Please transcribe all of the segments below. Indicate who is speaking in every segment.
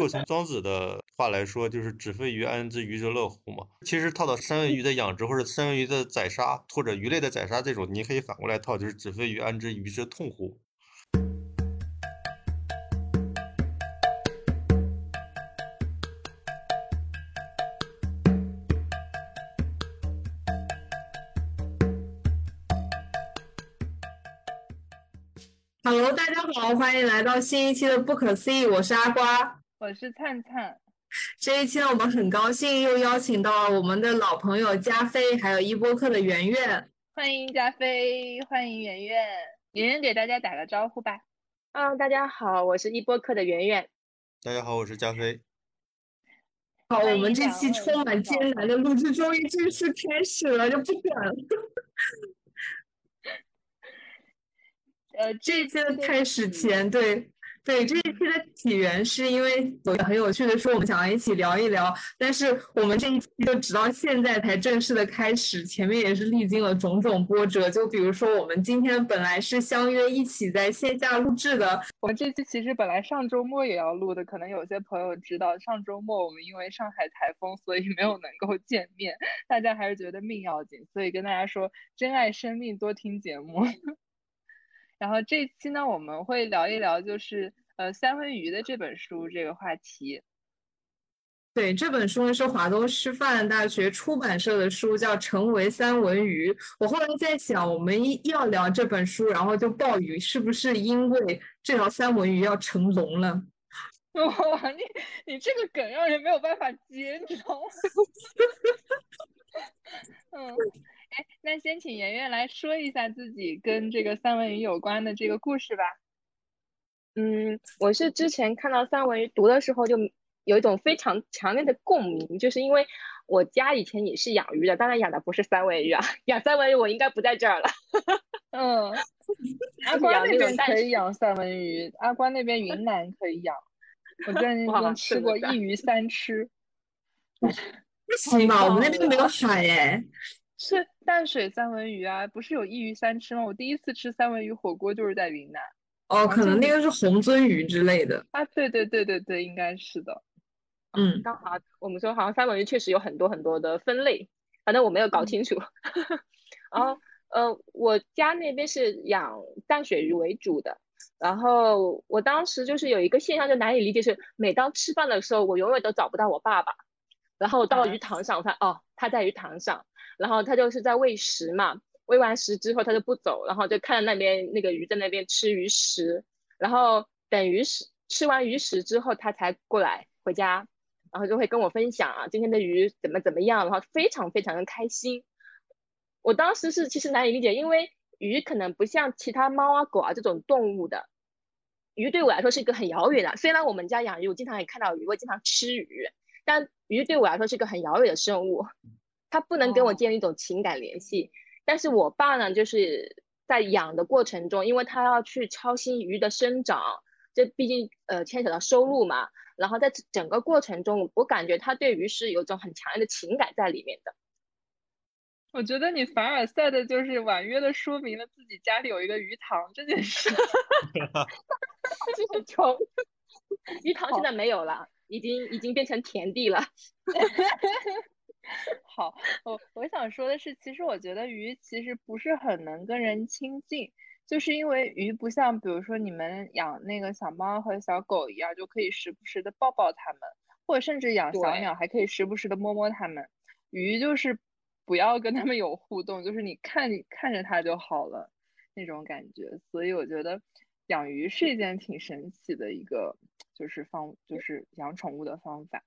Speaker 1: 如果从庄子的话来说，就是“子非鱼，安知鱼之乐乎”嘛。其实套到三文鱼的养殖或者三文鱼的宰杀或者鱼类的宰杀这种，你可以反过来套，就是“子非鱼，安知鱼之痛乎”。
Speaker 2: Hello，大家好，欢迎来到新一期的《不可思议》，我是阿瓜，
Speaker 3: 我是灿灿。
Speaker 2: 这一期呢，我们很高兴又邀请到了我们的老朋友加菲，还有一播客的圆圆。
Speaker 3: 欢迎加菲，欢迎圆圆。圆圆给大家打个招呼吧。
Speaker 4: 嗯，大家好，我是一播客的圆圆。
Speaker 1: 大家好，我是加菲。
Speaker 2: 好，我们这期充满艰难的录制终于正式开始了，就不管了。呃，这一期的开始前，对对，这一期的起源是因为有很有趣的说，我们想要一起聊一聊，但是我们这一期就直到现在才正式的开始，前面也是历经了种种波折。就比如说，我们今天本来是相约一起在线下录制的，
Speaker 3: 我们这期其实本来上周末也要录的，可能有些朋友知道，上周末我们因为上海台风，所以没有能够见面，大家还是觉得命要紧，所以跟大家说，珍爱生命，多听节目。然后这期呢，我们会聊一聊，就是呃三文鱼的这本书这个话题。
Speaker 2: 对，这本书呢是华东师范大学出版社的书，叫《成为三文鱼》。我后来在想，我们一要聊这本书，然后就鲍鱼，是不是因为这条三文鱼要成龙了？
Speaker 3: 哇，你你这个梗让人没有办法接，你知道吗？嗯。哎，那先请圆圆来说一下自己跟这个三文鱼有关的这个故事吧。
Speaker 4: 嗯，我是之前看到三文鱼读的时候，就有一种非常强烈的共鸣，就是因为我家以前也是养鱼的，当然养的不是三文鱼啊，养三文鱼我应该不在这儿了。
Speaker 3: 嗯，阿关那边可以养三文鱼，阿关那边云南可以养。我在那边吃过一鱼三吃。
Speaker 2: 不行吧？我们那边没有海哎。
Speaker 3: 是淡水三文鱼啊，不是有一鱼三吃吗？我第一次吃三文鱼火锅就是在云南。
Speaker 2: 哦，可能那个是红鳟鱼之类的。
Speaker 3: 啊，对对对对对，应该是的。
Speaker 2: 嗯，
Speaker 4: 刚好我们说好像三文鱼确实有很多很多的分类，反正我没有搞清楚。然后呃，我家那边是养淡水鱼为主的，然后我当时就是有一个现象就难以理解，是每当吃饭的时候，我永远都找不到我爸爸，然后到鱼塘上，我发现哦，他在鱼塘上。然后他就是在喂食嘛，喂完食之后它就不走，然后就看着那边那个鱼在那边吃鱼食，然后等鱼食吃完鱼食之后，它才过来回家，然后就会跟我分享啊今天的鱼怎么怎么样，然后非常非常的开心。我当时是其实难以理解，因为鱼可能不像其他猫啊狗啊这种动物的，鱼对我来说是一个很遥远的。虽然我们家养鱼，我经常也看到鱼，我经常吃鱼，但鱼对我来说是一个很遥远的生物。它不能跟我建立一种情感联系，但是我爸呢，就是在养的过程中，因为他要去操心鱼的生长，这毕竟呃牵扯到收入嘛。然后在整个过程中，我感觉他对鱼是有一种很强烈的情感在里面的。
Speaker 3: 我觉得你凡尔赛的就是婉约的说明了自己家里有一个鱼塘这件事。
Speaker 4: 很穷，鱼塘现在没有了，已经已经变成田地了。
Speaker 3: 好，我我想说的是，其实我觉得鱼其实不是很能跟人亲近，就是因为鱼不像，比如说你们养那个小猫和小狗一样，就可以时不时的抱抱它们，或者甚至养小鸟还可以时不时的摸摸它们。鱼就是不要跟它们有互动，就是你看看着它就好了那种感觉。所以我觉得养鱼是一件挺神奇的一个，就是方就是养宠物的方法。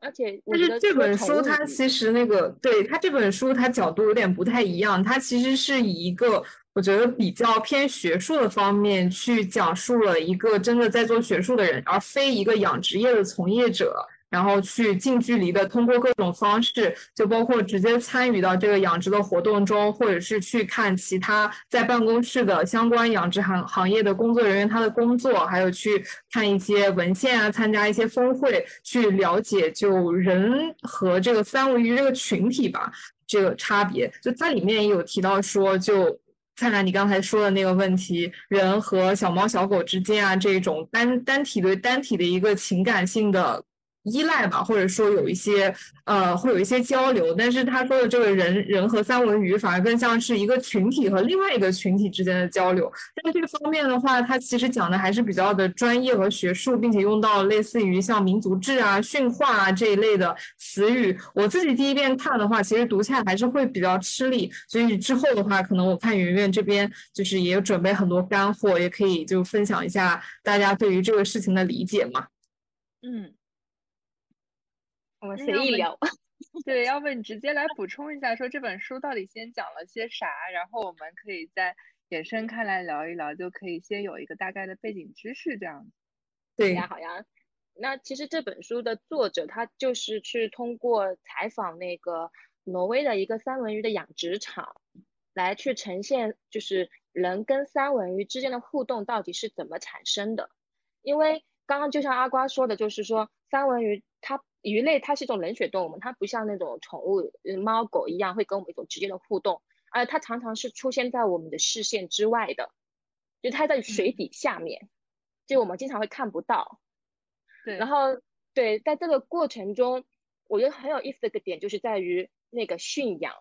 Speaker 4: 而且，
Speaker 2: 但是这本书它其实那个，对它这本书它角度有点不太一样，它其实是以一个我觉得比较偏学术的方面去讲述了一个真的在做学术的人，而非一个养殖业的从业者。然后去近距离的通过各种方式，就包括直接参与到这个养殖的活动中，或者是去看其他在办公室的相关养殖行行业的工作人员他的工作，还有去看一些文献啊，参加一些峰会，去了解就人和这个三文鱼这个群体吧这个差别。就它里面也有提到说，就灿烂你刚才说的那个问题，人和小猫小狗之间啊，这种单单体对单体的一个情感性的。依赖吧，或者说有一些呃，会有一些交流，但是他说的这个人人和三文鱼反而更像是一个群体和另外一个群体之间的交流。但是这个方面的话，他其实讲的还是比较的专业和学术，并且用到类似于像民族志啊、驯化啊这一类的词语。我自己第一遍看的话，其实读起来还是会比较吃力。所以之后的话，可能我看圆圆这边就是也准备很多干货，也可以就分享一下大家对于这个事情的理解嘛。
Speaker 3: 嗯。
Speaker 4: 我们随意聊，
Speaker 3: 对，要不你直接来补充一下，说这本书到底先讲了些啥，然后我们可以再延伸开来聊一聊，就可以先有一个大概的背景知识这样子。
Speaker 2: 对
Speaker 4: 呀，好呀。那其实这本书的作者他就是去通过采访那个挪威的一个三文鱼的养殖场，来去呈现就是人跟三文鱼之间的互动到底是怎么产生的。因为刚刚就像阿瓜说的，就是说三文鱼它。鱼类它是一种冷血动物嘛，它不像那种宠物，猫狗一样会跟我们一种直接的互动，而它常常是出现在我们的视线之外的，就它在水底下面，就我们经常会看不到。
Speaker 3: 对，
Speaker 4: 然后对，在这个过程中，我觉得很有意思的一个点就是在于那个驯养，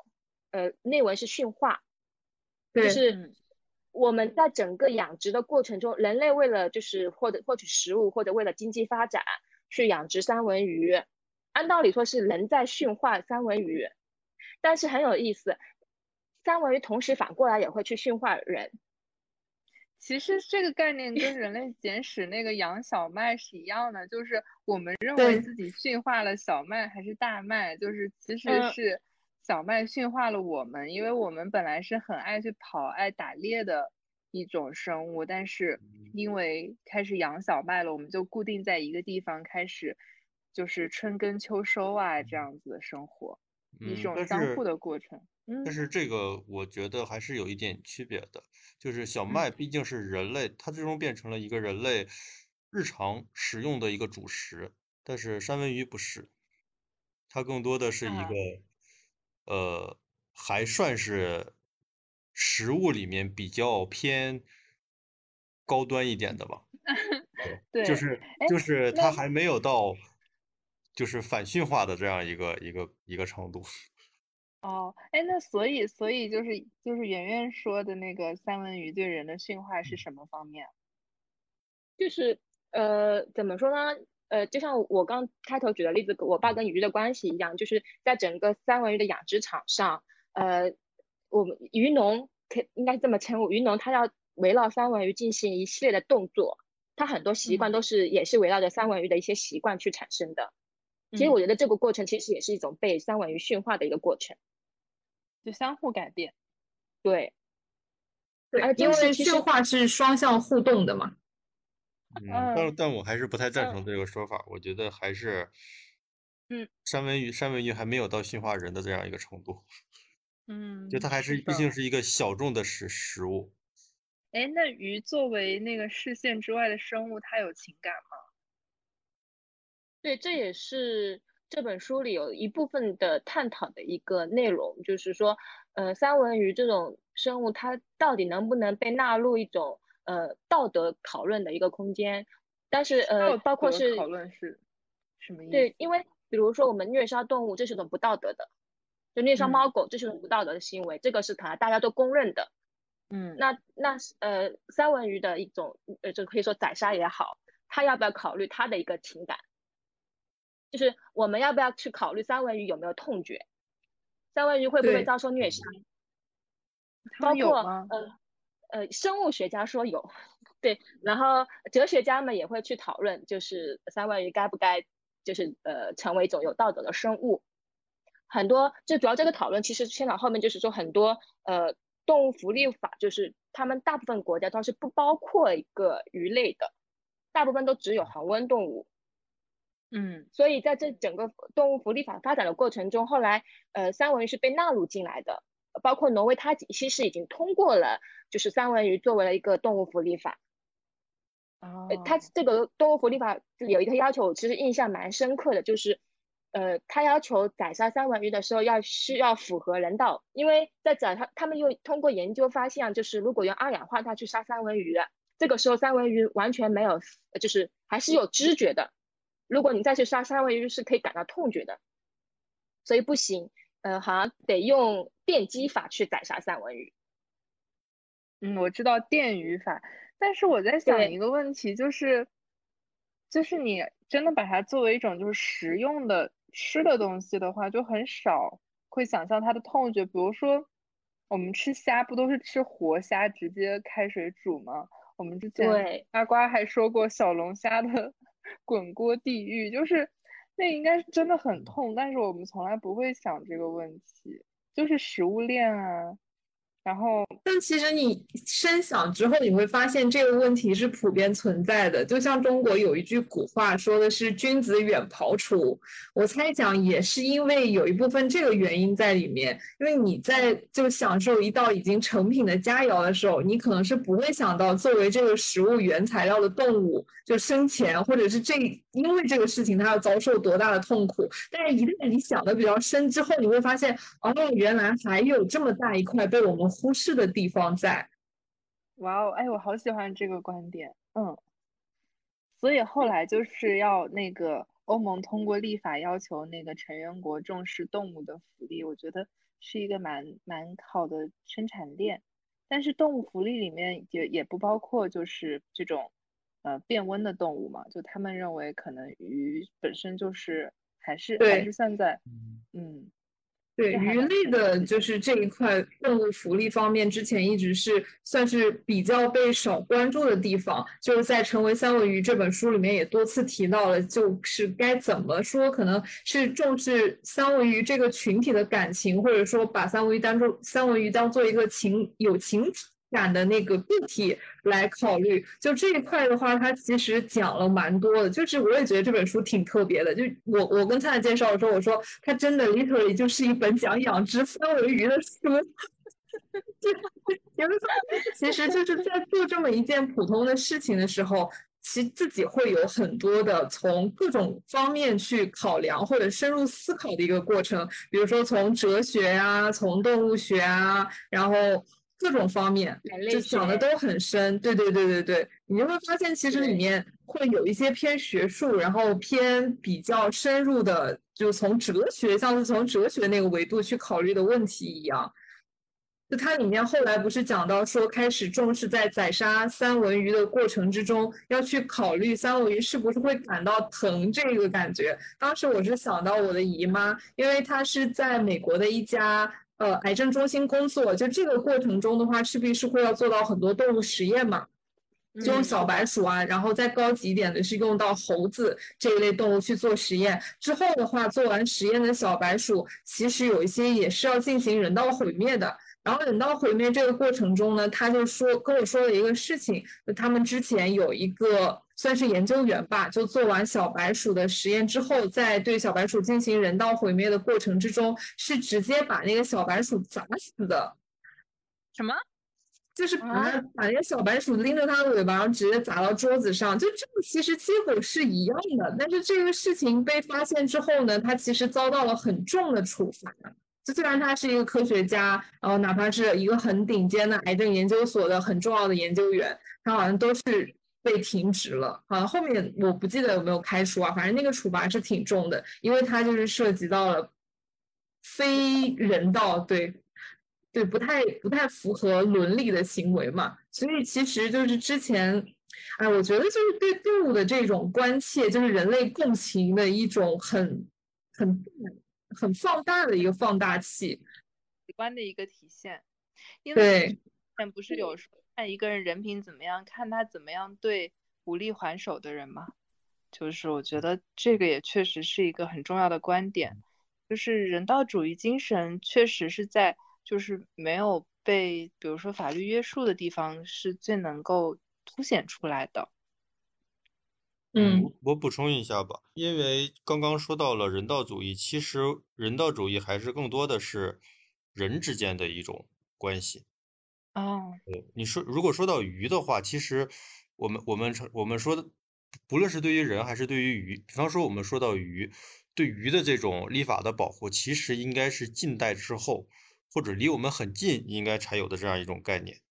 Speaker 4: 呃，内文是驯化，就是我们在整个养殖的过程中，人类为了就是获得获取食物或者为了经济发展。去养殖三文鱼，按道理说是人在驯化三文鱼，但是很有意思，三文鱼同时反过来也会去驯化人。
Speaker 3: 其实这个概念跟人类简史那个养小麦是一样的，就是我们认为自己驯化了小麦还是大麦，就是其实是小麦驯化了我们，因为我们本来是很爱去跑、爱打猎的。一种生物，但是因为开始养小麦了，我们就固定在一个地方，开始就是春耕秋收啊这样子的生活，一种相互的过程。
Speaker 1: 但是这个我觉得还是有一点区别的，就是小麦毕竟是人类，它最终变成了一个人类日常食用的一个主食，但是三文鱼不是，它更多的是一个呃，还算是。食物里面比较偏高端一点的吧，
Speaker 3: 对，
Speaker 1: 就是就是它还没有到就是反驯化的这样一个一个一个程度。
Speaker 3: 哦，哎，那所以所以就是就是圆圆说的那个三文鱼对人的驯化是什么方面？
Speaker 4: 就是呃，怎么说呢？呃，就像我刚开头举的例子，我爸跟鱼的关系一样，就是在整个三文鱼的养殖场上，呃。我们鱼农可应该这么称呼，鱼农他要围绕三文鱼进行一系列的动作，他很多习惯都是也是围绕着三文鱼的一些习惯去产生的。其实我觉得这个过程其实也是一种被三文鱼驯化的一个过程，
Speaker 3: 就相互改变。
Speaker 4: 对，
Speaker 2: 对，因为驯化是双向互动的嘛。
Speaker 1: 嗯，但但我还是不太赞成这个说法，我觉得还是，
Speaker 3: 嗯，
Speaker 1: 三文鱼三文鱼还没有到驯化人的这样一个程度。
Speaker 3: 嗯，
Speaker 1: 就它还是毕竟是一个小众的食食物。
Speaker 3: 哎，那鱼作为那个视线之外的生物，它有情感吗？
Speaker 4: 对，这也是这本书里有一部分的探讨的一个内容，就是说，呃，三文鱼这种生物，它到底能不能被纳入一种呃道德讨论的一个空间？但是呃，包括是
Speaker 3: 讨论是什么意思？
Speaker 4: 对，因为比如说我们虐杀动物，这是种不道德的。就虐杀猫狗，这是不道德的行为，这个是可能大家都公认的。
Speaker 3: 嗯，
Speaker 4: 那那呃，三文鱼的一种呃，就可以说宰杀也好，他要不要考虑他的一个情感？就是我们要不要去考虑三文鱼有没有痛觉？三文鱼会不会遭受虐杀？包括呃呃，生物学家说有，对，然后哲学家们也会去讨论，就是三文鱼该不该就是呃成为一种有道德的生物。很多，就主要这个讨论其实牵到后面，就是说很多呃动物福利法，就是他们大部分国家都是不包括一个鱼类的，大部分都只有恒温动物。
Speaker 3: 嗯，
Speaker 4: 所以在这整个动物福利法发展的过程中，后来呃三文鱼是被纳入进来的，包括挪威，它其实已经通过了，就是三文鱼作为了一个动物福利法。
Speaker 3: 哦，
Speaker 4: 它这个动物福利法有一个要求，我其实印象蛮深刻的，就是。呃，他要求宰杀三文鱼的时候要需要符合人道，因为在宰他他们又通过研究发现，就是如果用二氧化碳去杀三文鱼，这个时候三文鱼完全没有，就是还是有知觉的。如果你再去杀三文鱼，是可以感到痛觉的，所以不行。呃，好像得用电击法去宰杀三文鱼。
Speaker 3: 嗯，我知道电鱼法，但是我在想一个问题，就是，就是你真的把它作为一种就是食用的吃的东西的话，就很少会想象它的痛觉。比如说，我们吃虾不都是吃活虾直接开水煮吗？我们之前阿瓜还说过小龙虾的 滚锅地狱，就是那应该是真的很痛，但是我们从来不会想这个问题，就是食物链啊。然后，
Speaker 2: 但其实你深想之后，你会发现这个问题是普遍存在的。就像中国有一句古话说的是“君子远庖厨”，我猜想也是因为有一部分这个原因在里面。因为你在就享受一道已经成品的佳肴的时候，你可能是不会想到作为这个食物原材料的动物就生前，或者是这因为这个事情它要遭受多大的痛苦。但是，一旦你想的比较深之后，你会发现，哦，原来还有这么大一块被我们。忽视的地方在，
Speaker 3: 哇哦，哎，我好喜欢这个观点，嗯，所以后来就是要那个欧盟通过立法要求那个成员国重视动物的福利，我觉得是一个蛮蛮好的生产链。但是动物福利里面也也不包括就是这种呃变温的动物嘛，就他们认为可能鱼本身就是还是还是算在嗯。
Speaker 2: 对鱼类的，就是这一块动物福利方面，之前一直是算是比较被少关注的地方。就是在《成为三文鱼》这本书里面也多次提到了，就是该怎么说，可能是重视三文鱼这个群体的感情，或者说把三文鱼当做三文鱼当做一个情有情。感的那个个体来考虑，就这一块的话，它其实讲了蛮多的。就是我也觉得这本书挺特别的。就我我跟灿灿介绍的时候，我说它真的 literally 就是一本讲养殖三文鱼的书。就有的时候，其实就是在做这么一件普通的事情的时候，其自己会有很多的从各种方面去考量或者深入思考的一个过程。比如说从哲学啊，从动物学啊，然后。各种方面就讲的都很深，对对对对对，你就会发现其实里面会有一些偏学术，然后偏比较深入的，就从哲学，像是从哲学那个维度去考虑的问题一样。就它里面后来不是讲到说，开始重视在宰杀三文鱼的过程之中，要去考虑三文鱼是不是会感到疼这个感觉。当时我是想到我的姨妈，因为她是在美国的一家。呃，癌症中心工作，就这个过程中的话，势必是会要做到很多动物实验嘛，就用小白鼠啊，然后再高级一点的是用到猴子这一类动物去做实验。之后的话，做完实验的小白鼠，其实有一些也是要进行人道毁灭的。然后人道毁灭这个过程中呢，他就说跟我说了一个事情，就他们之前有一个。算是研究员吧，就做完小白鼠的实验之后，在对小白鼠进行人道毁灭的过程之中，是直接把那个小白鼠砸死的。
Speaker 3: 什么？
Speaker 2: 就是把它把那个小白鼠拎着它的尾巴，然后直接砸到桌子上。就这个其实结果是一样的，但是这个事情被发现之后呢，他其实遭到了很重的处罚。就虽然他是一个科学家，然后哪怕是一个很顶尖的癌症研究所的很重要的研究员，他好像都是。被停职了，好像后面我不记得有没有开除啊，反正那个处罚是挺重的，因为他就是涉及到了非人道，对对，不太不太符合伦理的行为嘛，所以其实就是之前，哎，我觉得就是对动物的这种关切，就是人类共情的一种很很很放大的一个放大器，
Speaker 3: 直观的一个体现，因
Speaker 2: 为
Speaker 3: 但不是有说。看一个人人品怎么样，看他怎么样对无力还手的人嘛。就是我觉得这个也确实是一个很重要的观点，就是人道主义精神确实是在就是没有被比如说法律约束的地方是最能够凸显出来的。
Speaker 2: 嗯，
Speaker 1: 我补充一下吧，因为刚刚说到了人道主义，其实人道主义还是更多的是人之间的一种关系。
Speaker 3: 哦，
Speaker 1: 你说如果说到鱼的话，其实我们我们我们说的，不论是对于人还是对于鱼，比方说我们说到鱼，对鱼的这种立法的保护，其实应该是近代之后，或者离我们很近应该才有的这样一种概念。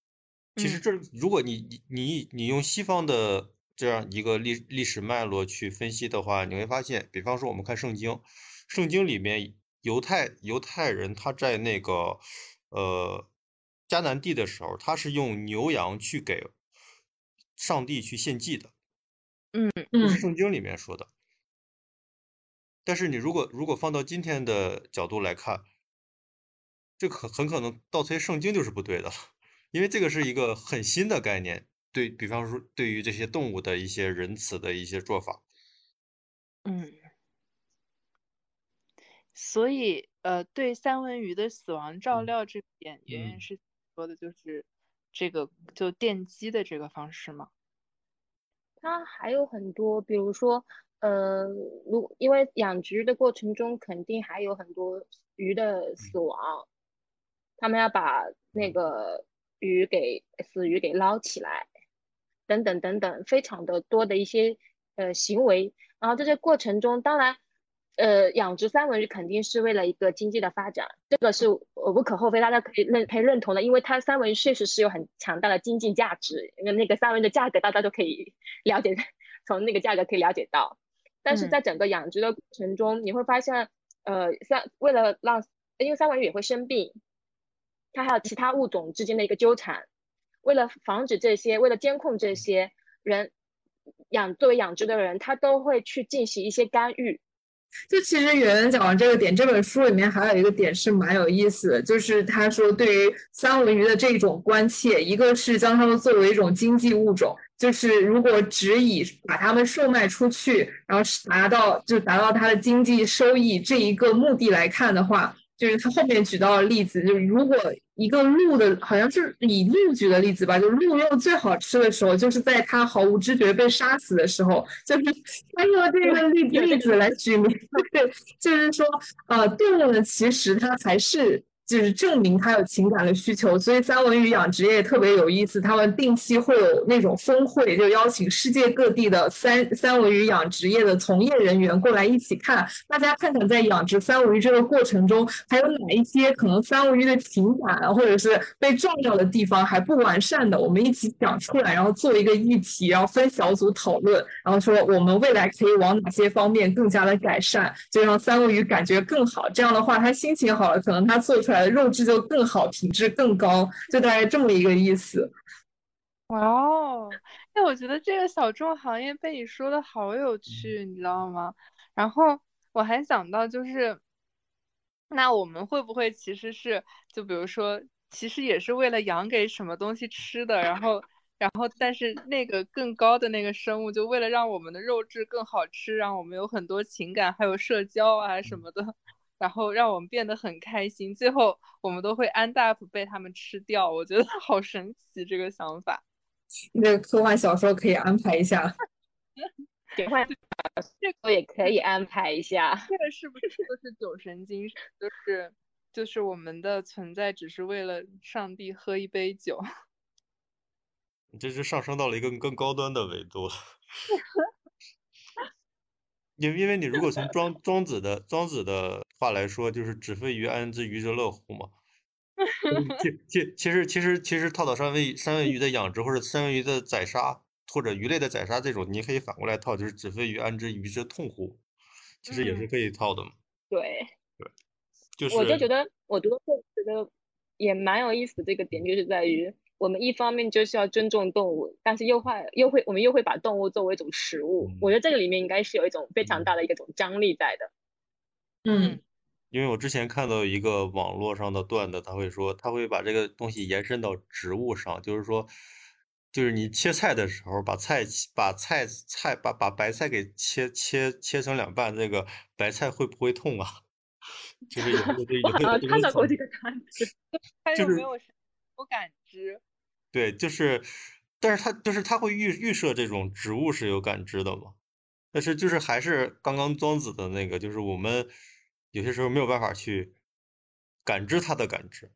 Speaker 1: 其实这，如果你你你你用西方的这样一个历历史脉络去分析的话，你会发现，比方说我们看圣经，圣经里面犹太犹太人他在那个呃迦南地的时候，他是用牛羊去给上帝去献祭的，
Speaker 3: 嗯。
Speaker 1: 这是
Speaker 2: 嗯。
Speaker 1: 圣经里面说的。但是你如果如果放到今天的角度来看，这可很可能倒推圣经就是不对的了，因为这个是一个很新的概念，对比方说对于这些动物的一些仁慈的一些做法。
Speaker 3: 嗯，所以呃，对三文鱼的死亡照
Speaker 1: 嗯。
Speaker 3: 料这点，圆圆
Speaker 1: 嗯。
Speaker 3: 是说的就是这个就电击的这个方式吗？
Speaker 4: 它还有很多，比如说，呃，如因为养殖的过程中肯定还有很多鱼的死亡，他们要把那个鱼给死鱼给捞起来，等等等等，非常的多的一些呃行为。然后在这过程中，当然，呃，养殖三文鱼肯定是为了一个经济的发展，这个是呃无可厚非，大家可以认可以认同的，因为它三文鱼确实是有很强大的经济价值，因为那个三文鱼的价格大家都可以 了解，从那个价格可以了解到。但是
Speaker 3: 嗯
Speaker 4: 在整个养殖的过程中，你会发现，呃，三为了让，因为三文鱼也会生病，它还有其他物种之间的一个纠缠，为了防止这些，为了监控这些人养作为养殖的人，他都会去进行一些干预。
Speaker 2: 就其实圆圆讲完这个点，这本书里面还有一个点是蛮有意思的，就是他说对于三文鱼的这种关切，一个是将它们作为一种经济物种，就是如果只以把它们售卖出去，然后是达到就达到它的经济收益这一个目的来看的话，就是他后面举到的例子，就是如果一个鹿的，好像是以鹿举的例子吧，就鹿肉最好吃的时候，就是在它毫无知觉被杀死的时候，就是他用这个例 例子来举明，对，就是说，呃，动物呢，其实它还是。就是证明它有情感的需求，所以三文鱼养殖业特别有意思。他们定期会有那种峰会，就邀请世界各地的三三文鱼养殖业的从业人员过来一起看，大家看看在养殖三文鱼这个过程中，还有哪一些可能三文鱼的情感，或者是被撞掉的地方还不完善的，我们一起讲出来，然后做一个议题，然后分小组讨论，然后说我们未来可以往哪些方面更加的改善，就让三文鱼感觉更好。这样的话，它心情好了，可能它做出来的肉质就更好，品质更高，就大概这么一个意思。
Speaker 3: 哇哦，哎，我觉得这个小众行业被你说的好有趣，你知道吗？然后我还想到就是，那我们会不会其实是，就比如说，其实也是为了养给什么东西吃的，然后，然后，但是那个更高的那个生物，就为了让我们的肉质更好吃，让我们有很多情感，还有社交啊什么的，然后让我们变得很开心，最后我们都会 end up 被他们吃掉，我觉得好神奇这个想法。
Speaker 2: 那个科幻小说可以安排一下。
Speaker 4: 科幻这个也可以安排一下。
Speaker 3: 这个是不是就是酒神精神？就是就是我们的存在只是为了上帝喝一杯酒。
Speaker 1: 你这是上升到了一个更高端的维度了。因因为你如果从庄庄子的庄子的话来说，就是“子非鱼，安知鱼之乐乎”嘛。其 其其实其实其实套到三文三文鱼的养殖或者三文鱼的宰杀或者鱼类的宰杀这种，你可以反过来套，就是“子非鱼，安知鱼之痛乎”，其实也是
Speaker 3: 嗯
Speaker 1: 可以套的嘛。
Speaker 4: 对对，
Speaker 1: 就是
Speaker 4: 我就觉得，我读的时候觉得也蛮有意思的。这个点就是在于，我们一方面就是要尊重动物，但是又会又会我们又会把动物作为一种食物。我觉得这个里面应该是有一种非常大的一个种张力在的。
Speaker 2: 嗯
Speaker 1: 因为我之前看到一个网络上的段子，他会说他会把这个东西延伸到植物上，就是说，就是你切菜的时候，把菜切把菜菜把把白菜给切切切成两半，这个白菜会不会痛啊？就是有有有这
Speaker 4: 啊，
Speaker 1: 有 这种讨
Speaker 4: 看到过这个段子。
Speaker 3: 它
Speaker 1: 就是
Speaker 3: 又没有什么感知。
Speaker 1: 对，就是，但是它就是它会预预设这种植物是有感知的嘛，但是就是还是刚刚庄子的那个，就是我们有些时候没有办法去感知它的感知。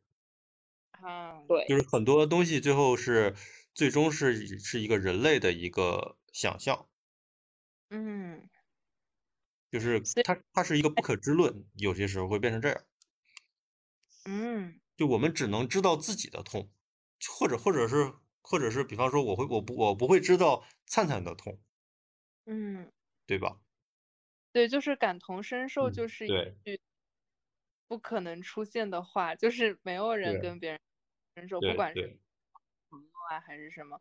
Speaker 3: 啊，
Speaker 4: 对，
Speaker 1: 就是很多东西最后是最终是是一个人类的一个想象。
Speaker 3: 嗯，
Speaker 1: 就是它它是一个不可知论，有些时候会变成这样。
Speaker 3: 嗯
Speaker 1: 就我们只能知道自己的痛，或者或者是或者是，比方说我会我不我不会知道灿灿的痛，
Speaker 3: 嗯，
Speaker 1: 对吧？
Speaker 3: 对，就是感同身受，
Speaker 1: 嗯
Speaker 3: 就是一句不可能出现的话，就是没有人跟别人身受，
Speaker 1: 对
Speaker 3: 不管是
Speaker 1: 对
Speaker 3: 朋友啊还是什么。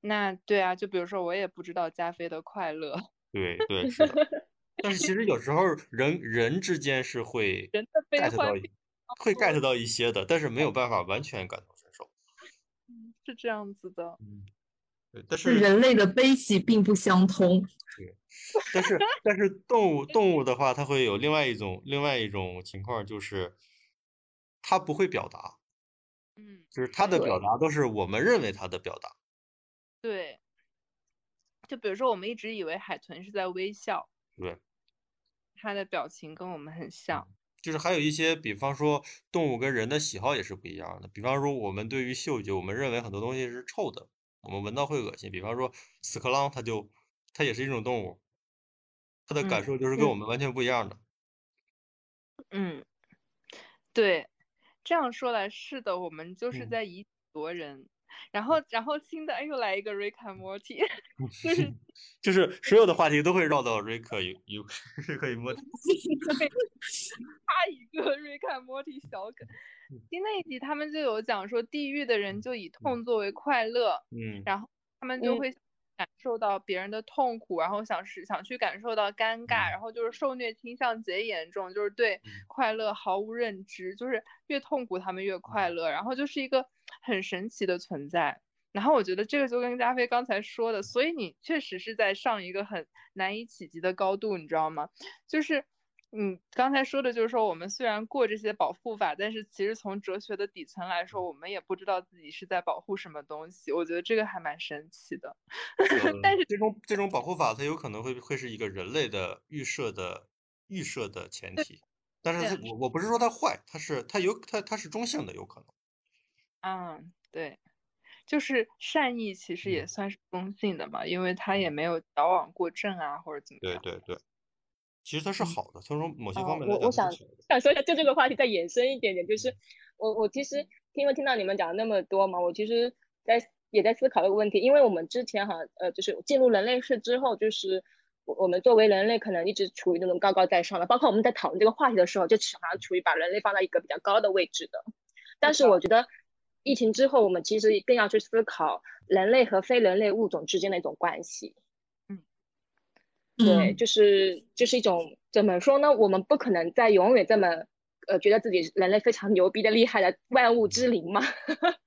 Speaker 3: 那对啊，就比如说我也不知道加菲的快乐，
Speaker 1: 对对是的。但是其实有时候人人之间是会
Speaker 3: 人的悲
Speaker 1: get 到会 get 到一些的，但是没有办法完全感同身受。
Speaker 3: 嗯是这样子的。
Speaker 1: 嗯，对，但是
Speaker 2: 人类的悲喜并不相通。
Speaker 1: 对但是但是动物动物的话，它会有另外一种另外一种情况，就是它不会表达，
Speaker 3: 嗯，
Speaker 1: 就是它的表达都是我们认为它的表达。
Speaker 3: 对。就比如说，我们一直以为海豚是在微笑，
Speaker 1: 对，
Speaker 3: 它的表情跟我们很像。
Speaker 1: 就是还有一些，比方说动物跟人的喜好也是不一样的。比方说，我们对于嗅觉，我们认为很多东西是臭的，我们闻到会恶心。比方说，屎壳郎它就它也是一种动物，它的感
Speaker 3: 嗯
Speaker 1: 受就是跟
Speaker 2: 嗯
Speaker 1: 我们完全不一样的。
Speaker 3: 嗯，对，这样说来是的，我们就是
Speaker 1: 嗯
Speaker 3: 在以己夺人。然后，然后新的，哎，又来一个 Rick and Morty，就是
Speaker 1: 就是所有的话题都会绕到瑞克与与 瑞克与莫 蒂。
Speaker 3: 插一个 Rick and Morty 小梗。新的一集他们就有讲说，地狱的人就以痛作为快乐，
Speaker 1: 嗯
Speaker 3: 然后他们就
Speaker 4: 嗯
Speaker 3: 会感受到别人的痛苦，然后想是想去感受到尴尬，
Speaker 1: 嗯
Speaker 3: 然后就是受虐倾向贼严重，就是对
Speaker 1: 嗯
Speaker 3: 快乐毫无认知，就是越痛苦他们越快乐，然后就是一个很神奇的存在。然后我觉得这个就跟加菲刚才说的，所以你确实是在上一个很难以企及的高度，你知道吗？就是你刚才说的，就是说我们虽然过这些保护法，但是其实从哲学的底层来说，我们也不知道自己是在保护什么东西。我觉得这个还蛮神奇的。但是
Speaker 1: 呃这种这种保护法，它有可能会会是一个人类的预设的预设的前提，但是我我不是说它坏，它是它有它它是中性的，有可能。
Speaker 3: 嗯，对，就是善意其实也
Speaker 1: 嗯。
Speaker 3: 算是中性的嘛，因为他也没有矫枉过正啊，或者怎么样。
Speaker 1: 对。对。对，其实它是
Speaker 3: 嗯。
Speaker 1: 好的，从某些
Speaker 4: 哦
Speaker 1: 方面来
Speaker 4: 我我想
Speaker 1: 讲它是好的。
Speaker 4: 想说一下，就这个话题再延伸一点点，就是。我我其实因为听到你们讲了那么多嘛，我其实在也在思考一个问题，因为我们之前哈呃就是进入人类世之后，就是我我们作为人类可能一直处于那种高高在上的，包括我们在讨论这个话题的时候，就好像处于把人类放到一个比较高的位置的。但是我觉得疫情之后，我们其实更要去思考人类和非人类物种之间的一种关系。嗯对，
Speaker 2: 嗯
Speaker 4: 就是就是一种怎么说呢？我们不可能再永远这么呃觉得自己人类非常牛逼的厉害的万物之灵嘛。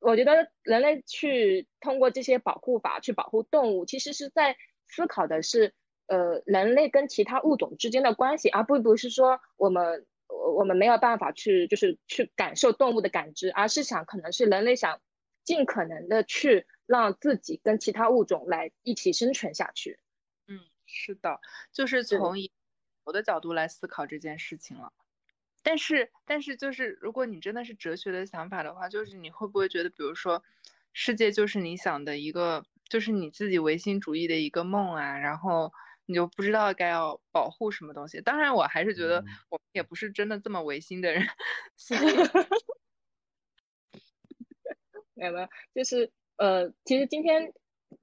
Speaker 4: 我觉得人类去通过这些保护法去保护动物，其实是在思考的是呃人类跟其他物种之间的关系，而不不是说我们我我们没有办法去就是去感受动物的感知，而是想可能是人类想尽可能的去让自己跟其他物种来一起生存下去。
Speaker 3: 嗯，是的，就是从以我的角度来思考这件事情了。但是，但是就是如果你真的是哲学的想法的话，就是你会不会觉得，比如说，世界就是你想的一个，就是你自己唯心主义的一个梦啊，然后你就不知道该要保护什么东西。当然，我还是觉得
Speaker 1: 嗯
Speaker 3: 我们也不是真的这么违心的人，
Speaker 4: 没有没有，就是呃，其实今天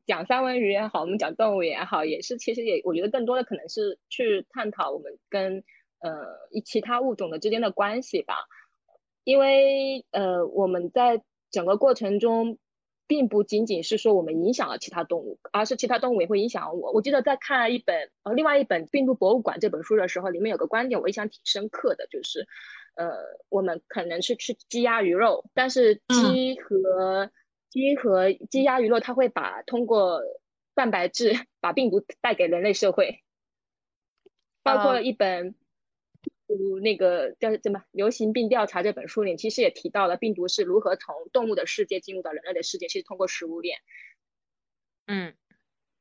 Speaker 4: 讲三文鱼也好，我们讲动物也好，也是其实也我觉得更多的可能是去探讨我们跟呃一其他物种的之间的关系吧，因为呃我们在整个过程中。并不仅仅是说我们影响了其他动物，而是其他动物也会影响我。我记得在看一本呃另外一本《病毒博物馆》这本书的时候，里面有个观点我印象挺深刻的，就是呃我们可能是吃鸡鸭鱼肉，但是鸡和、鸡和鸡鸭鱼肉它会把通过蛋白质 把病毒带给人类社会，包括
Speaker 3: 啊
Speaker 4: 一本。如那个叫什么《流行病调查》这本书里，其实也提到了病毒是如何从动物的世界进入到人类的世界，其实通过食物链。
Speaker 3: 嗯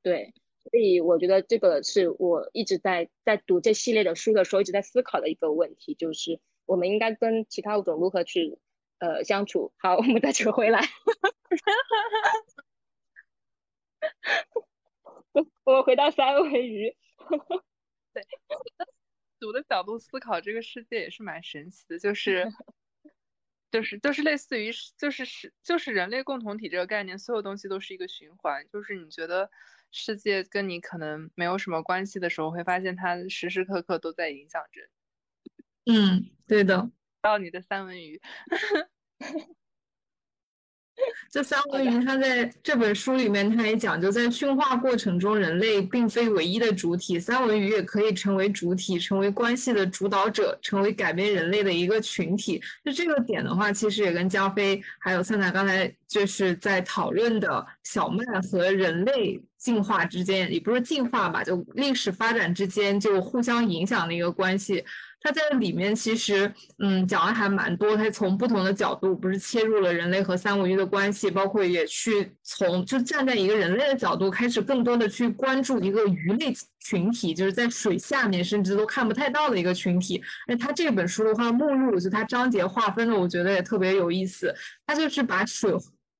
Speaker 4: 对，所以我觉得这个是我一直在在读这系列的书的时候一直在思考的一个问题，就是我们应该跟其他物种如何去呃相处。好，我们再扯回来，我们回到三文鱼。
Speaker 3: 族的角度思考这个世界也是蛮神奇的，就是 就是就是类似于就是是就是人类共同体这个概念，所有东西都是一个循环。就是你觉得世界跟你可能没有什么关系的时候，会发现它时时刻刻都在影响着。
Speaker 2: 嗯，对的。
Speaker 3: 到你的三文鱼。
Speaker 2: 这三文鱼，它在这本书里面，它也讲就在驯化过程中，人类并非唯一的主体，三文鱼也可以成为主体，成为关系的主导者，成为改变人类的一个群体。就这个点的话，其实也跟加菲还有灿灿刚才就是在讨论的小麦和人类进化之间，也不是进化吧，就历史发展之间就互相影响的一个关系。他在里面其实，嗯，讲的还蛮多。他从不同的角度，不是切入了人类和三文鱼的关系，包括也去从就站在一个人类的角度，开始更多的去关注一个鱼类群体，就是在水下面甚至都看不太到的一个群体。那他这本书的话，目录就他章节划分的，我觉得也特别有意思。他就是把水。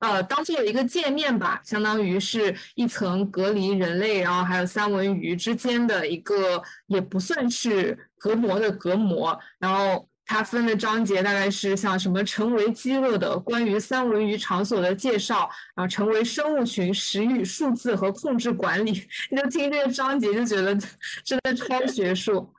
Speaker 2: 呃，当做一个界面吧，相当于是一层隔离人类，然后还有三文鱼之间的一个，也不算是隔膜的隔膜，然后。它分的章节大概是像什么成为饥饿的关于三文鱼场所的介绍，然后成为生物群食欲数字和控制管理。你就听这个章节就觉得真的超学术。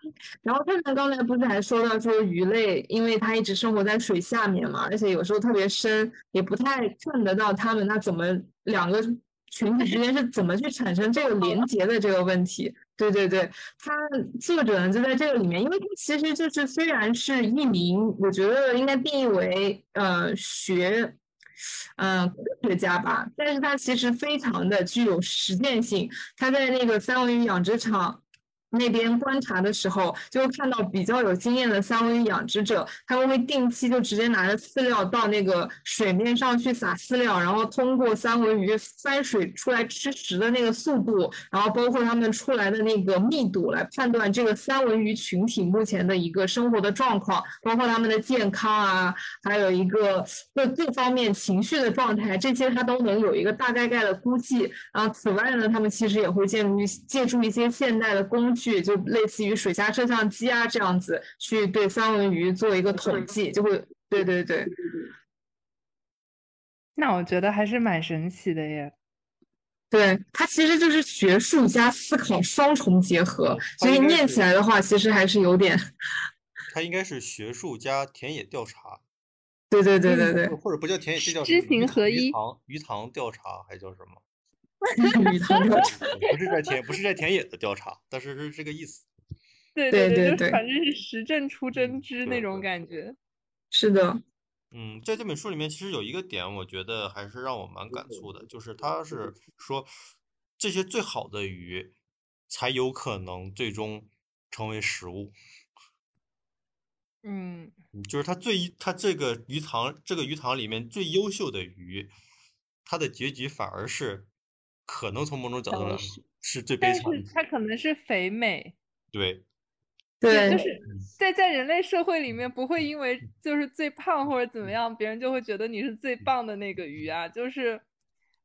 Speaker 2: 然后他们刚才不是还说到说鱼类，因为它一直生活在水下面嘛，而且有时候特别深，也不太看得到它们，那怎么两个群体之间是怎么去产生这个连接的这个问题？对对对，他作者呢就在这个里面，因为他其实就是虽然是一名，我觉得应该定义为呃学，呃科学家吧，但是他其实非常的具有实践性，他在那个三文鱼养殖场。那边观察的时候，就会看到比较有经验的三文鱼养殖者，他们会定期就直接拿着饲料到那个水面上去撒饲料，然后通过三文鱼翻水出来吃食的那个速度，然后包括它们出来的那个密度来判断这个三文鱼群体目前的一个生活的状况，包括它们的健康啊，还有一个各各方面情绪的状态，这些它都能有一个大概概的估计。然后此外呢，他们其实也会借助借助一些现代的工具。去就类似于水下摄像机啊这样子去对三文鱼做一个统计，就会对对对。
Speaker 3: 那我觉得还是蛮神奇的耶。
Speaker 2: 对，它其实就是学术加思考双重结合，所以念起来的话，其实还是有点。
Speaker 1: 它应该是学术加田野调查。
Speaker 2: 对对对对对。
Speaker 1: 或者不叫田野，这叫
Speaker 3: 知行合一。
Speaker 1: 鱼塘鱼塘调查还叫什么？
Speaker 2: 鱼塘调查
Speaker 1: 不是在田，不是在田野的调查，但是是这个意思。
Speaker 3: 对
Speaker 2: 对
Speaker 3: 对对，反正是实证出真知那种感觉。
Speaker 2: 是的，
Speaker 1: 嗯，在这本书里面，其实有一个点，我觉得还是让我蛮感触的，就是他是说，这些最好的鱼才有可能最终成为食物。
Speaker 3: 嗯，
Speaker 1: 就是它最，它这个鱼塘，这个鱼塘里面最优秀的鱼，它的结局反而是。可能从某种角度来说是最悲惨的，
Speaker 3: 它可能是肥美，
Speaker 1: 对，
Speaker 2: 对，
Speaker 3: 就是在在人类社会里面，不会因为就是最胖或者怎么样，别人就会觉得你是最棒的那个鱼啊，就是。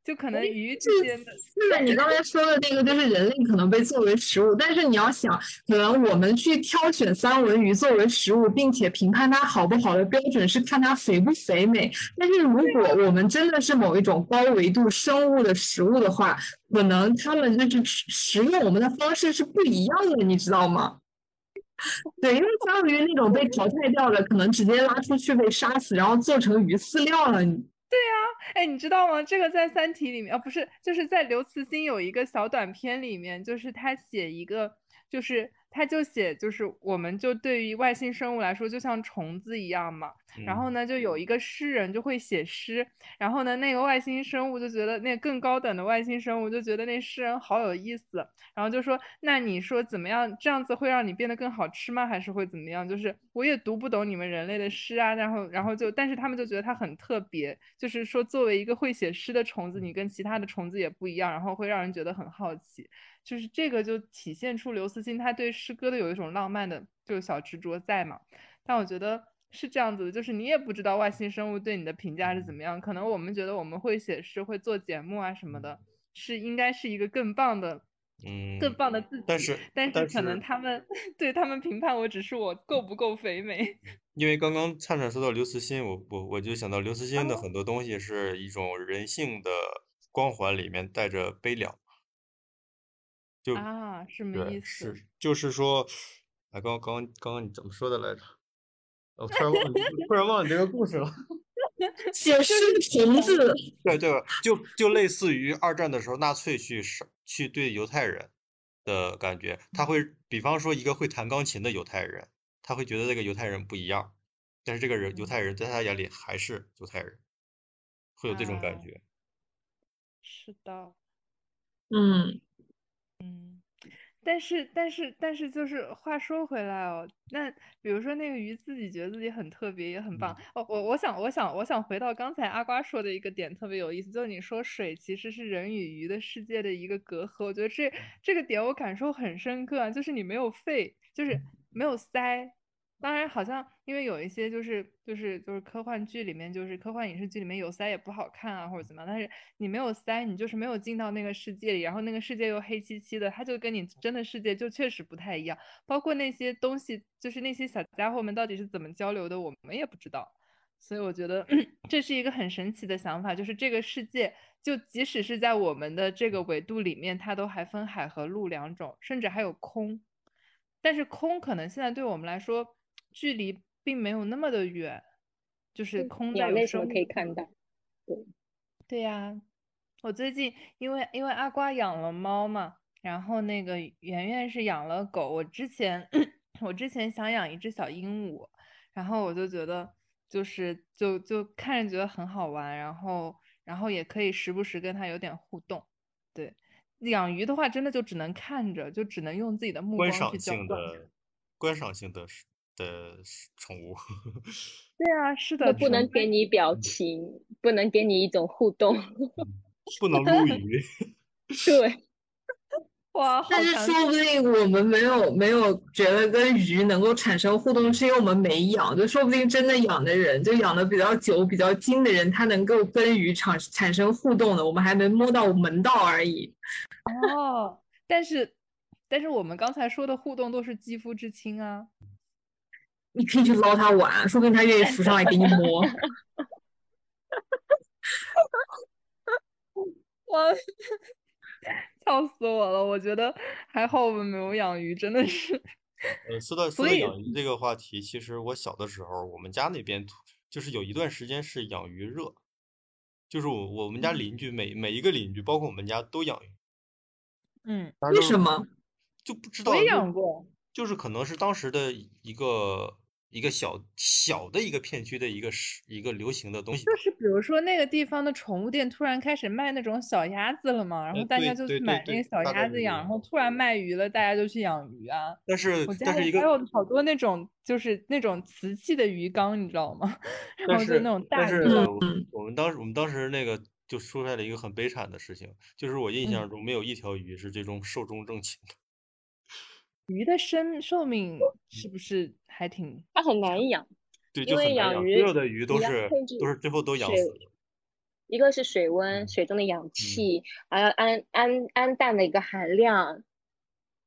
Speaker 3: 就可能鱼之间的，
Speaker 2: 是你刚才说的那个，就是人类可能被作为食物，但是你要想，可能我们去挑选三文鱼作为食物，并且评判它好不好的标准是看它肥不肥美。但是如果我们真的是某一种高维度生物的食物的话，可能他们就是食用我们的方式是不一样的，你知道吗？对，因为三文鱼那种被淘汰掉的，可能直接拉出去被杀死，然后做成鱼饲料了。
Speaker 3: 对呀，哎，你知道吗？这个在《三体》里面啊，不是，就是在刘慈欣有一个小短片里面，就是他写一个，就是。他就写，就是我们就对于外星生物来说，就像虫子一样嘛。然后呢，就有一个诗人就会写诗，然后呢，那个外星生物就觉得那更高等的外星生物就觉得那诗人好有意思，然后就说，那你说怎么样？这样子会让你变得更好吃吗？还是会怎么样？就是我也读不懂你们人类的诗啊。然后，然后就，但是他们就觉得他很特别，就是说作为一个会写诗的虫子，你跟其他的虫子也不一样，然后会让人觉得很好奇。就是这个就体现出刘慈欣他对诗歌的有一种浪漫的，就是小执着在嘛。但我觉得是这样子的，就是你也不知道外星生物对你的评价是怎么样。可能我们觉得我们会写诗、会做节目啊什么的，是应该是一个更棒的
Speaker 1: 嗯，
Speaker 3: 更棒的自己。
Speaker 1: 但是
Speaker 3: 但是可能他们 对他们评判我只是我够不够肥美。
Speaker 1: 因为刚刚灿灿说到刘慈欣，我我我就想到刘慈欣的
Speaker 3: 哦
Speaker 1: 很多东西是一种人性的光环里面带着悲凉，就
Speaker 3: 啊，什么意思？
Speaker 1: 是就是说，啊，刚刚刚刚你怎么说的来着？我突然忘记突然忘你这个故事了。
Speaker 2: 写诗的瓶子，
Speaker 1: 对对，就就类似于二战的时候纳粹去杀去对犹太人的感觉，他会比方说一个会弹钢琴的犹太人，他会觉得这个犹太人不一样，但是这个人犹太人在他眼里还是犹太人，会有这种感
Speaker 3: 啊
Speaker 1: 觉。
Speaker 3: 是的。
Speaker 2: 嗯，
Speaker 3: 但是，但是，但是，就是话说回来哦，那比如说那个鱼自己觉得自己很特别，也很棒。哦，我我想，我想，我想回到刚才阿瓜说的一个点，特别有意思，就是你说水其实是人与鱼的世界的一个隔阂，我觉得这这个点我感受很深刻啊，就是你没有肺，就是没有鳃。当然，好像因为有一些就是就是就是科幻剧里面，就是科幻影视剧里面有塞也不好看啊，或者怎么样。但是你没有塞，你就是没有进到那个世界里，然后那个世界又黑漆漆的，它就跟你真的世界就确实不太一样。包括那些东西，就是那些小家伙们到底是怎么交流的，我们也不知道。所以我觉得 这是一个很神奇的想法，就是这个世界，就即使是在我们的这个维度里面，它都还分海和陆两种，甚至还有空。但是空可能现在对我们来说，距离并没有那么的远，就是空在
Speaker 4: 鸟类什么
Speaker 3: 有生
Speaker 4: 可以看到？
Speaker 3: 对对呀，我最近因为因为阿瓜养了猫嘛，然后那个圆圆是养了狗。我之前 我之前想养一只小鹦鹉，然后我就觉得就是就就看着觉得很好玩，然后然后也可以时不时跟它有点互动。对，养鱼的话，真的就只能看着，就只能用自己的目
Speaker 1: 观
Speaker 3: 光去
Speaker 1: 赏性。的观赏性的是的宠物，
Speaker 3: 对啊，是的，
Speaker 4: 它不能给你表情，不能给你一种互动。
Speaker 1: 不能录鱼。
Speaker 4: 对，
Speaker 3: 哇，
Speaker 2: 但是说不定我们没有没有觉得跟鱼能够产生互动，是因为我们没养，就说不定真的养的人，就养的比较久、比较精的人，他能够跟鱼产产生互动的，我们还没摸到门道而已。
Speaker 3: 哦，但是但是我们刚才说的互动都是肌肤之亲啊。
Speaker 2: 你可以去捞它玩，说不定它愿意浮上来给你摸。
Speaker 3: 我，笑死我了！我觉得还好我们没有养鱼，真的是。
Speaker 1: 呃，说到说到养鱼这个话题，其实我小的时候，我们家那边土就是有一段时间是养鱼热，就是我我们家邻居每每一个邻居，包括我们家都养鱼，
Speaker 3: 嗯，
Speaker 2: 为什么？
Speaker 1: 就不知道
Speaker 3: 我也
Speaker 1: 就
Speaker 3: 养过。
Speaker 1: 就是可能是当时的一个一个小小的一个片区的一个是一个流行的东西
Speaker 3: 就。是比如说那个地方的宠物店突然开始卖那种小鸭子了嘛，然
Speaker 1: 哎
Speaker 3: 后大家就去买那
Speaker 1: 对
Speaker 3: 个小鸭子养，然后突然卖鱼了，大家就去养鱼啊。
Speaker 1: 但是
Speaker 3: 我家
Speaker 1: 但是一个
Speaker 3: 里还有好多那种就是那种瓷器的鱼缸，你知道吗？然后就那种大
Speaker 1: 但是
Speaker 3: 鱼缸
Speaker 1: 我我们当时我们当时那个就出现了一个很悲惨的事情，就是我印象
Speaker 3: 嗯
Speaker 1: 中没有一条鱼是最终寿终正寝的。
Speaker 3: 鱼的生寿命是不是还挺？
Speaker 4: 它很难养，
Speaker 1: 对，
Speaker 4: 因
Speaker 1: 就很难养，
Speaker 4: 为养鱼
Speaker 1: 所有的鱼都是都是最后都养死了。
Speaker 4: 一个是水温，
Speaker 1: 嗯
Speaker 4: 水中的氧气，还有氨氨氨氮的一个含量，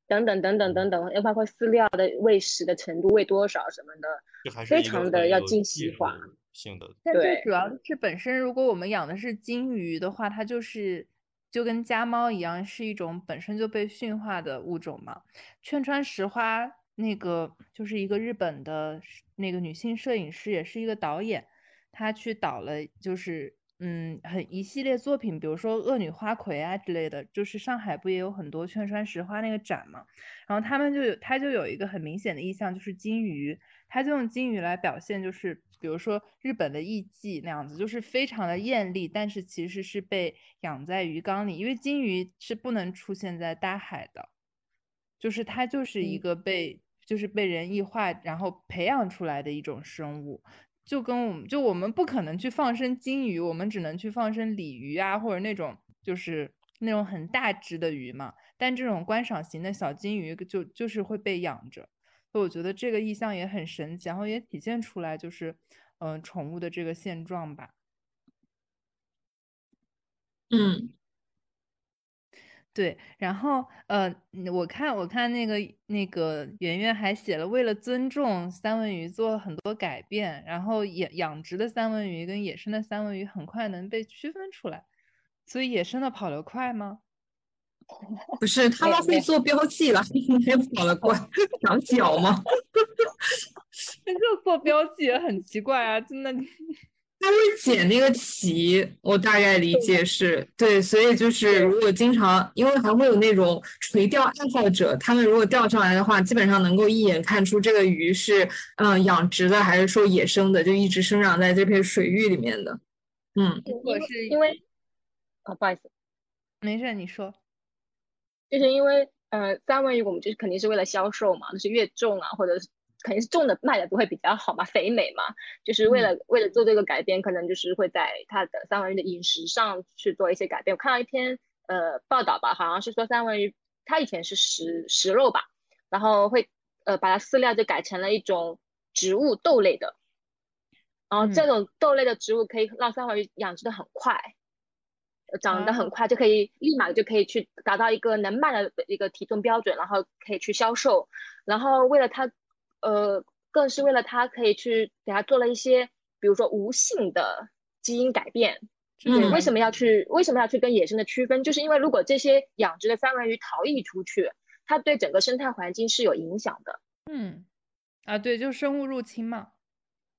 Speaker 4: 等等等等等等，又包括饲料的喂食的程度，喂多少什么的，非常的要精细化。
Speaker 1: 术性的。
Speaker 3: 但最
Speaker 4: 对
Speaker 3: 主要的是本身，如果我们养的是金鱼的话，它就是就跟家猫一样，是一种本身就被驯化的物种嘛。劝川石花那个就是一个日本的那个女性摄影师，也是一个导演，她去导了就是嗯很一系列作品，比如说恶女花魁啊之类的，就是上海不也有很多券川石花那个展嘛。然后他们就有，他就有一个很明显的意象，就是金鱼，他就用金鱼来表现，就是比如说日本的艺妓那样子，就是非常的艳丽，但是其实是被养在鱼缸里，因为金鱼是不能出现在大海的，就是它就是一
Speaker 4: 嗯
Speaker 3: 个被就是被人异化然后培养出来的一种生物。就跟我们就我们不可能去放生金鱼，我们只能去放生鲤鱼啊，或者那种就是那种很大只的鱼嘛。但这种观赏型的小金鱼就就是会被养着，所以我觉得这个意象也很神奇，然后也体现出来就是嗯、宠物的这个现状吧。
Speaker 2: 嗯，
Speaker 3: 对，然后呃，嗯我看我看那个那个圆圆还写了，为了尊重三文鱼做了很多改变，然后养养殖的三文鱼跟野生的三文鱼很快能被区分出来，所以野生的跑得快吗？
Speaker 2: 不是他们会做标记了，没跑得快，长脚吗？
Speaker 3: 那这做标记也很奇怪啊，真的。
Speaker 2: 他会捡那个鳍，我大概理解是对，所以就是如果经常，因为还会有那种垂钓爱好者，他们如果钓上来的话，基本上能够一眼看出这个鱼是嗯养殖的还是说野生的，就一直生长在这片水域里面的。嗯，
Speaker 3: 如果是
Speaker 4: 因为啊，不好意思，
Speaker 3: 没事，你说，
Speaker 4: 就是因为呃，三文鱼我们就是肯定是为了销售嘛，就是越重啊，或者是。肯定是种的卖的不会比较好嘛，肥美嘛，就是为了为了做这个改变，可能就是会在它的三文鱼的饮食上去做一些改变。我看到一篇呃报道吧，好像是说三文鱼它以前是食食肉吧，然后会呃把它饲料就改成了一种植物豆类的，然后这种豆类的植物可以让三文鱼养殖的很快，长得很快就可以立马就可以去达到一个能卖的一个体重标准，然后可以去销售，然后为了它。呃，更是为了它可以去给它做了一些，比如说无性的基因改变。
Speaker 2: 嗯，
Speaker 4: 为什么要去？为什么要去跟野生的区分？就是因为如果这些养殖的三文鱼逃逸出去，它对整个生态环境是有影响的。
Speaker 3: 嗯，啊，对，就是生物入侵嘛。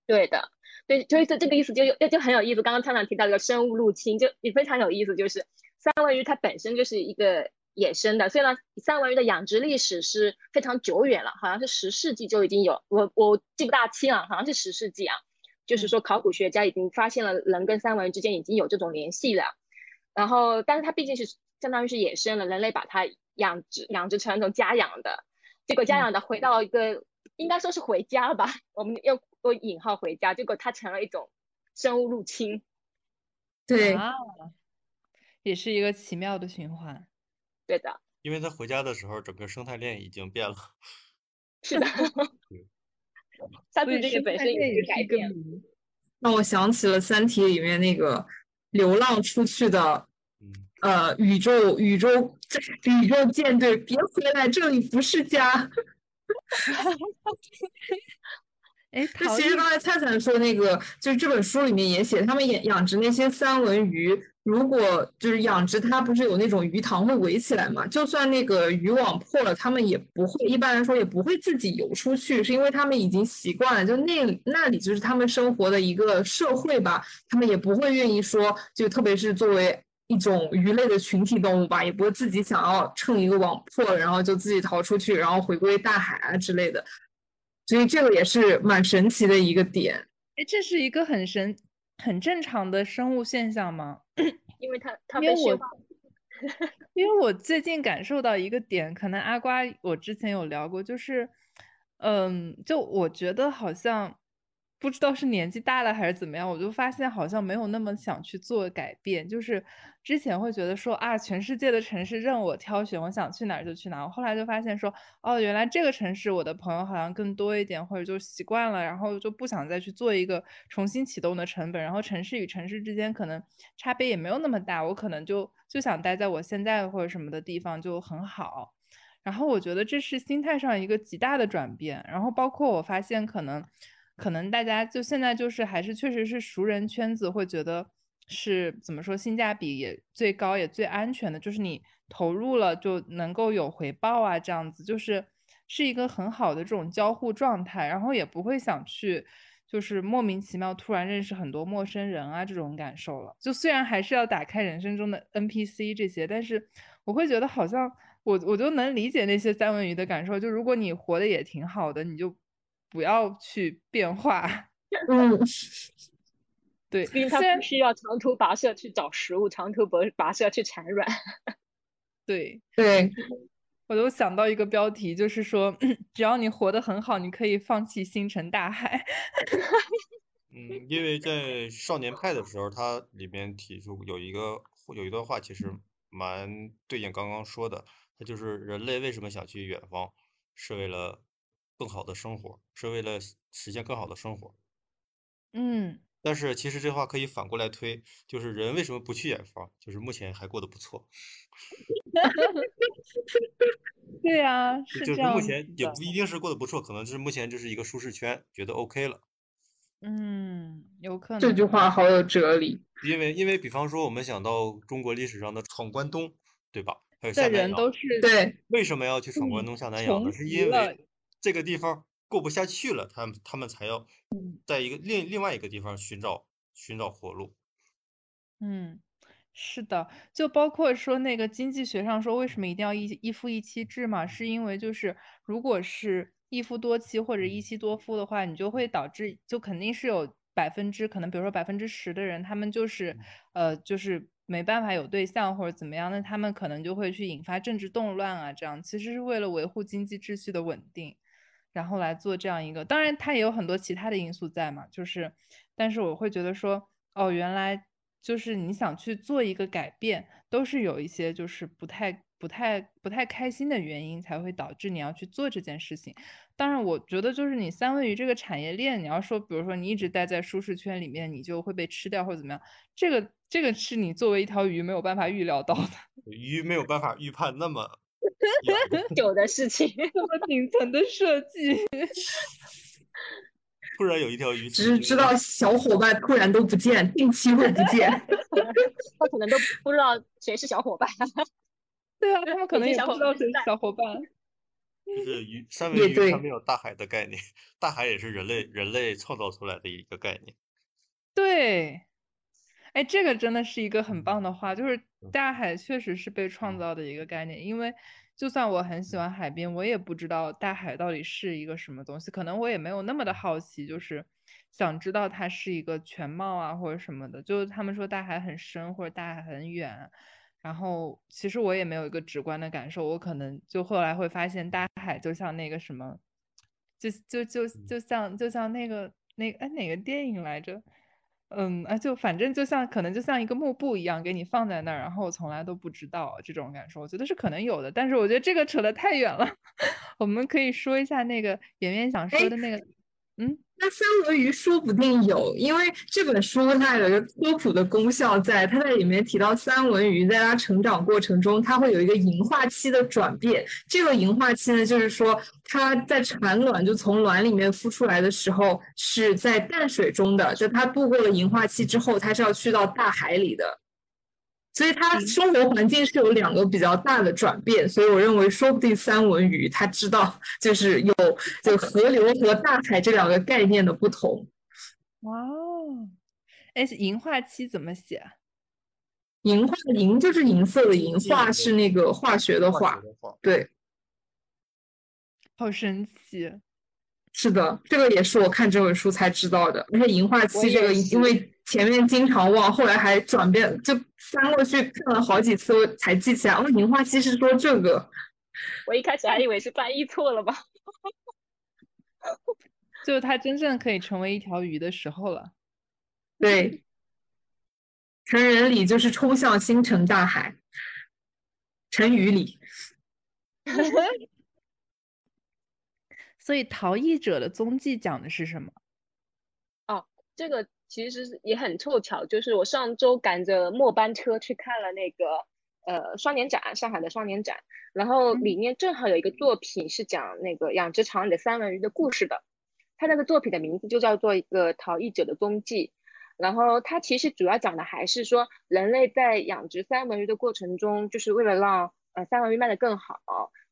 Speaker 4: 对的，对，所以这这个意思就就就很有意思。刚刚厂长提到一个生物入侵，就也非常有意思。就是三文鱼它本身就是一个。野生的，虽然三文鱼的养殖历史是非常久远了，好像是十世纪就已经有，我我记不大清了，好像是十世纪啊，就是说考古学家已经发现了人跟三文鱼之间已经有这种联系了，然后但是它毕竟是相当于是野生的，人类把它养殖养殖成一种家养的，结果家养的回到一个应该说是回家吧，我们要多引号回家，结果它成了一种生物入侵，
Speaker 2: 对，
Speaker 3: 也是一个奇妙的循环。
Speaker 4: 对的，
Speaker 1: 因为他回家的时候，整个生态链已经变了。
Speaker 4: 是的，它对这个本身也是改变。
Speaker 2: 让我想起了《三体》里面那个流浪出去的，呃，宇宙宇宙宇宙舰队，别回来，这里不是家。
Speaker 3: 哎，
Speaker 2: 就其实刚才灿灿说那个，就是这本书里面也写，他们养养殖那些三文鱼，如果就是养殖它，不是有那种鱼塘会围起来嘛？就算那个渔网破了，他们也不会，一般来说也不会自己游出去，是因为他们已经习惯了，就那那里就是他们生活的一个社会吧，他们也不会愿意说，就特别是作为一种鱼类的群体动物吧，也不会自己想要趁一个网破了，然后就自己逃出去，然后回归大海啊之类的。所以这个也是蛮神奇的一个点。
Speaker 3: 哎，这是一个很神、很正常的生物现象吗？
Speaker 4: 因为它它
Speaker 3: 被驯化。因为我最近感受到一个点，可能阿瓜我之前有聊过，就是，嗯，就我觉得好像。不知道是年纪大了还是怎么样，我就发现好像没有那么想去做改变。就是之前会觉得说啊，全世界的城市任我挑选，我想去哪儿就去哪儿。我后来就发现说，哦，原来这个城市我的朋友好像更多一点，或者就习惯了，然后就不想再去做一个重新启动的成本。然后城市与城市之间可能差别也没有那么大，我可能就就想待在我现在或者什么的地方就很好。然后我觉得这是心态上一个极大的转变。然后包括我发现可能。可能大家就现在就是还是确实是熟人圈子，会觉得是怎么说性价比也最高也最安全的，就是你投入了就能够有回报啊，这样子就是是一个很好的这种交互状态，然后也不会想去就是莫名其妙突然认识很多陌生人啊这种感受了。就虽然还是要打开人生中的 NPC 这些，但是我会觉得好像我我就能理解那些三文鱼的感受，就如果你活得也挺好的，你就。不要去变化，
Speaker 2: 嗯，
Speaker 3: 对，
Speaker 4: 因为它不需要长途跋涉去找食物，长途跋跋涉去产卵。
Speaker 3: 对
Speaker 2: 对，
Speaker 3: 我都想到一个标题，就是说，只要你活得很好，你可以放弃星辰大海。
Speaker 1: 嗯，因为在少年派的时候，它里面提出有一个有一段话，其实蛮对应刚刚说的，它就是人类为什么想去远方，是为了。更好的生活是为了实现更好的生活。
Speaker 3: 嗯，
Speaker 1: 但是其实这话可以反过来推，就是人为什么不去远方？就是目前还过得不错。
Speaker 3: 对呀，
Speaker 1: 就是是
Speaker 3: 这样
Speaker 1: 目前也不一定是过得不错，可能就是目前就是一个舒适圈，觉得 OK 了。
Speaker 3: 嗯，有可能
Speaker 2: 这句话好有哲理。
Speaker 1: 因为因为比方说我们想到中国历史上的闯关东，对吧？还有下南洋，
Speaker 3: 人都是
Speaker 2: 对，
Speaker 1: 为什么要去闯关
Speaker 3: 嗯
Speaker 1: 东下南洋呢？是因为这个地方过不下去了，他们他们才要
Speaker 3: 嗯
Speaker 1: 在一个另另外一个地方寻找寻找活路。
Speaker 3: 嗯，是的，就包括说那个经济学上说为什么一定要一一夫一妻制嘛，是因为就是如果是一夫多妻或者一妻多夫的话，你就会导致就肯定是有百分之可能比如说百分之十的人，他们就是呃就是没办法有对象或者怎么样，那他们可能就会去引发政治动乱啊，这样其实是为了维护经济秩序的稳定。然后来做这样一个，当然它也有很多其他的因素在嘛，就是，但是我会觉得说，哦，原来就是你想去做一个改变，都是有一些就是不太、不太、不太开心的原因才会导致你要去做这件事情。当然，我觉得就是你三文鱼这个产业链，你要说，比如说你一直待在舒适圈里面，你就会被吃掉或者怎么样，这个这个是你作为一条鱼没有办法预料到的，
Speaker 1: 鱼没有办法预判那么
Speaker 4: 有的事情，
Speaker 3: 这么顶层的设计。
Speaker 1: 突然有一条鱼
Speaker 2: 只是知道小伙伴突然都不见，定期会不见。
Speaker 4: 他可能都不知道谁是小伙伴。
Speaker 3: 对啊，他们可能也不知道谁是
Speaker 4: 伙伴在
Speaker 3: 小伙伴。
Speaker 1: 就是鱼三
Speaker 2: 也对
Speaker 1: 文鱼它没有大海的概念，大海也是人类人类创造出来的一个概念。
Speaker 3: 对，哎，这个真的是一个很
Speaker 1: 嗯
Speaker 3: 棒的话，就是
Speaker 1: 嗯
Speaker 3: 大海确实是被创
Speaker 1: 嗯
Speaker 3: 造的一个概念。因为就算我很喜欢海边，我也不知道大海到底是一个什么东西，可能我也没有那么的好奇，就是想知道它是一个全貌啊或者什么的。就是他们说大海很深或者大海很远，然后其实我也没有一个直观的感受，我可能就后来会发现大海就像那个什么，就就就就像就像那个那个哎哪个电影来着？嗯啊，就反正就像可能就像一个幕布一样给你放在那儿，然后我从来都不知道这种感受，我觉得是可能有的，但是我觉得这个扯得太远了，我们可以说一下那个圆圆想说
Speaker 2: 哎
Speaker 3: 的那个，嗯。
Speaker 2: 那三文鱼说不定有，因为这本书它有一个科普的功效在，它在里面提到三文鱼在它成长过程中，它会有一个银化期的转变。这个银化期呢，就是说它在产卵就从卵里面孵出来的时候是在淡水中的，就它度过了银化期之后，它是要去到大海里的。所以他生活环境是有两个比较大的转变，所以我认为说不定三文鱼他知道就是有就河流和大海这两个概念的不同。
Speaker 3: 哇哦，哎，银化期怎么写啊？
Speaker 2: 银化银就是银色的银，化是那个化学，的化，对，
Speaker 3: 好神奇！
Speaker 2: 是的，这个也是我看这本书才知道的。而且银化
Speaker 4: 我
Speaker 2: 期这个，因为前面经常忘，后来还转变，就翻过去看了好几次，我才记起来。哦，银化期是说这个。
Speaker 4: 我一开始还以为是翻译错了吧？
Speaker 3: 就是它真正可以成为一条鱼的时候了。
Speaker 2: 对，成人礼就是冲向星辰大海，成语礼。
Speaker 3: 所以逃逸者的踪迹讲的是什么？
Speaker 4: 哦这个其实也很凑巧，就是我上周赶着末班车去看了那个呃双年展，上海的双年展，然后里面正好有一个作品是讲那个养殖场里的三文鱼的故事的，它那个作品的名字就叫做一个逃逸者的踪迹，然后它其实主要讲的还是说人类在养殖三文鱼的过程中，就是为了让呃三文鱼卖得更好，它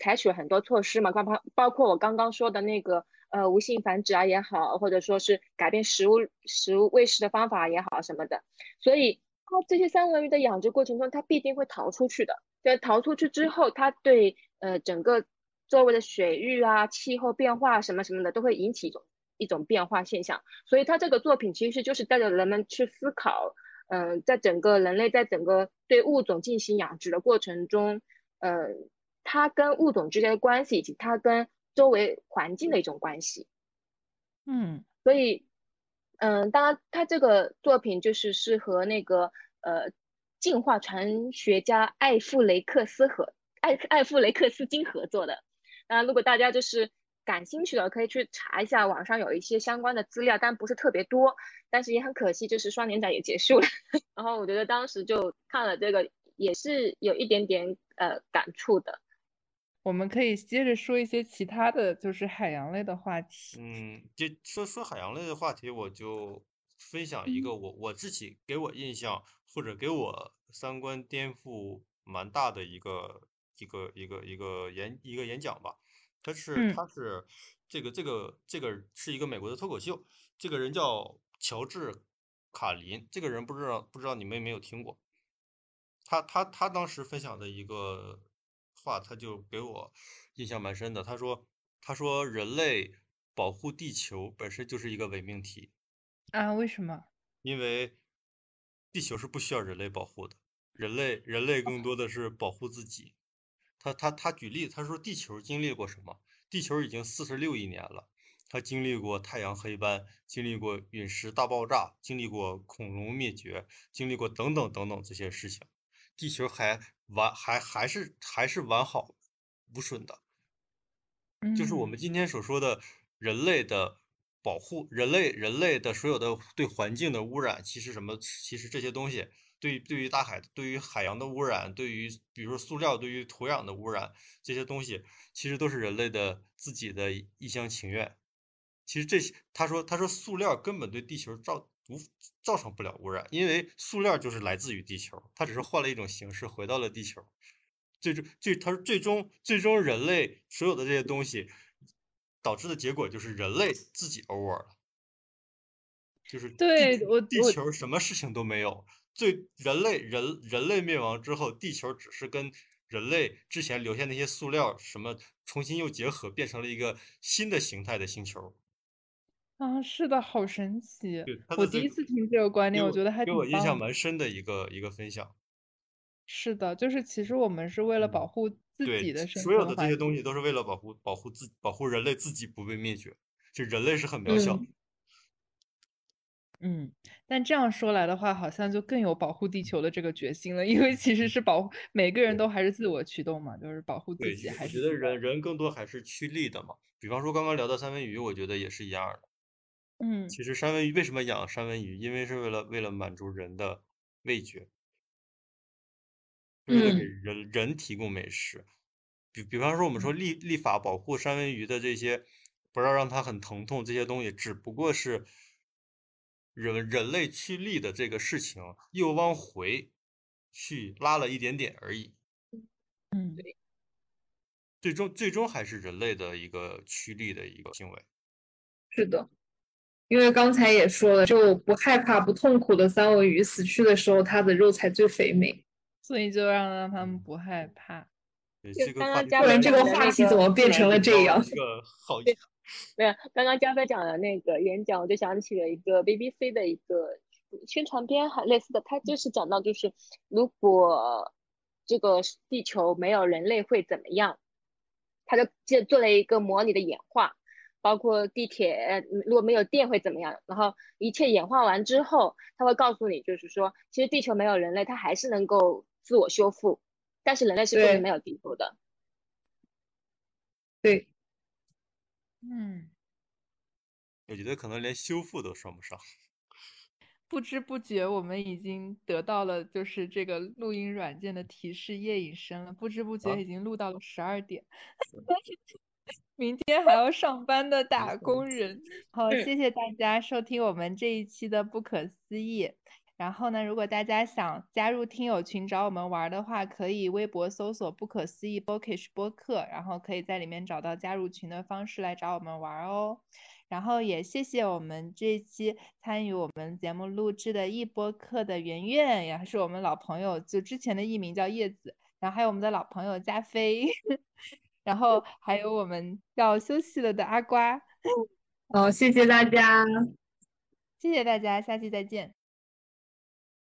Speaker 4: 采取了很多措施嘛，包括包括我刚刚说的那个呃无性繁殖啊也好，或者说是改变食物食物喂食的方法也好什么的，所以它这些三文鱼的养殖过程中，它必定会逃出去的。在逃出去之后，它对呃整个周围的水域啊、气候变化什么什么的都会引起一种一种变化现象。所以它这个作品其实就是带着人们去思考，嗯、在整个人类在整个对物种进行养殖的过程中，呃，它跟物种之间的关系，以及它跟周围环境的一种关系。
Speaker 3: 嗯
Speaker 4: 所以，嗯，当然，他这个作品就是是和那个呃进化传学家艾弗雷克斯和艾艾弗雷克斯金合作的。那如果大家就是感兴趣的可以去查一下，网上有一些相关的资料，但不是特别多。但是也很可惜，就是双年展也结束了。然后我觉得当时就看了这个，也是有一点点呃感触的。
Speaker 3: 我们可以接着说一些其他的就是海洋类的话题。
Speaker 1: 嗯，就说说海洋类的话题，我就分享一个我我自己给我印象或者给我三观颠覆蛮大的一个一个一个一个演一个演讲吧。他是
Speaker 3: 嗯
Speaker 1: 他是这个这个这个是一个美国的脱口秀，这个人叫乔治卡林，这个人不知道不知道你们有没有听过？他他他当时分享的一个话，他就给我印象蛮深的。他说他说人类保护地球本身就是一个伪命题，
Speaker 3: 啊，为什么？
Speaker 1: 因为地球是不需要人类保护的，人类人类更多的是保护自己。他他他举例，他说地球经历过什么？地球已经四十六亿年了，它经历过太阳黑斑，经历过陨石大爆炸，经历过恐龙灭绝，经历过等等等等这些事情，地球还完还还是还是完好无损的。就是我
Speaker 3: 嗯
Speaker 1: 们今天所说的人类的保护，人类人类的所有的对环境的污染，其实什么？其实这些东西对对于大海、对于海洋的污染，对于比如说塑料，对于土壤的污染，这些东西其实都是人类的自己的一厢情愿。其实这些，他说他说塑料根本对地球造无造成不了污染，因为塑料就是来自于地球，它只是换了一种形式回到了地球。最终最他说最终最终人类所有的这些东西导致的结果就是人类自己 over 了，就是地
Speaker 3: 对我
Speaker 1: 地球什么事情都没有，最人类人人类灭亡之后，地球只是跟人类之前留下那些塑料什么重新又结合，变成了一个新的形态的星球。
Speaker 3: 啊，是的，好神奇！我第一次听这个观念，我觉得还挺
Speaker 1: 给我印象。蛮深的一个一个分享。
Speaker 3: 是的，就是其实我们是为了
Speaker 1: 嗯
Speaker 3: 保护自己
Speaker 1: 对，
Speaker 3: 的生
Speaker 1: 所有的这
Speaker 3: 环。
Speaker 1: 些东西都是为了保护保护自保护人类自己不被灭绝。就人类是很渺小的，
Speaker 2: 嗯
Speaker 3: 嗯，但这样说来的话，好像就更有保护地球的这个决心了，因为其实是保护每个人都还是自我驱动嘛，就是保护自
Speaker 1: 对，
Speaker 3: 己
Speaker 1: 我
Speaker 3: 还是
Speaker 1: 觉得人人更多还是趋利的嘛。比方说刚刚聊的三文鱼，我觉得也是一样的。
Speaker 3: 嗯
Speaker 1: 其实三文鱼为什么养三文鱼？因为是为了为了满足人的味觉，为了给
Speaker 2: 嗯
Speaker 1: 人人提供美食。比比方说，我们说立立法保护三文鱼的这些，不要让它很疼痛这些东西，只不过是人人类趋利的这个事情又往回去拉了一点点而已。
Speaker 3: 嗯，
Speaker 1: 最终最终还是人类的一个趋利的一个行为。
Speaker 2: 是的，因为刚才也说了，就不害怕、不痛苦的三文鱼死去的时候，它的肉才最肥美。
Speaker 3: 所以就让让他们不害怕。
Speaker 4: 刚刚嘉
Speaker 2: 不然这个话题怎么变成了这样？
Speaker 1: 这 个好
Speaker 4: 对没有，刚刚加菲讲的那个演讲，我就想起了一个 BBC 的一个宣传片，还类似的，它就是讲到就是如果这个地球没有人类会怎么样，他就就做了一个模拟的演化，包括地铁呃如果没有电会怎么样，然后一切演化完之后，他会告诉你，就是说其实地球没有人类，它还是能够自我修复，但是人类是不
Speaker 2: 对
Speaker 4: 能没有地球的。
Speaker 2: 对，
Speaker 3: 嗯，
Speaker 1: 我觉得可能连修复都算不上。
Speaker 3: 不知不觉我们已经得到了就是这个录音软件的提示夜已深了，不知不
Speaker 1: 啊
Speaker 3: 觉已经录到了十二点。明天还要上班的打工人，好，
Speaker 4: 嗯
Speaker 3: 谢谢大家收听我们这一期的不可思议。然后呢，如果大家想加入听友群找我们玩儿的话，可以微博搜索“不可思议 Bookish 播客”，然后可以在里面找到加入群的方式来找我们玩儿哦。然后也谢谢我们这期参与我们节目录制的易播客的圆圆，也是我们老朋友，就之前的艺名叫叶子，然后还有我们的老朋友加菲，然后还有我们要休息了的阿瓜，
Speaker 2: 哦，谢谢大家。
Speaker 3: 谢谢大家，下期再见。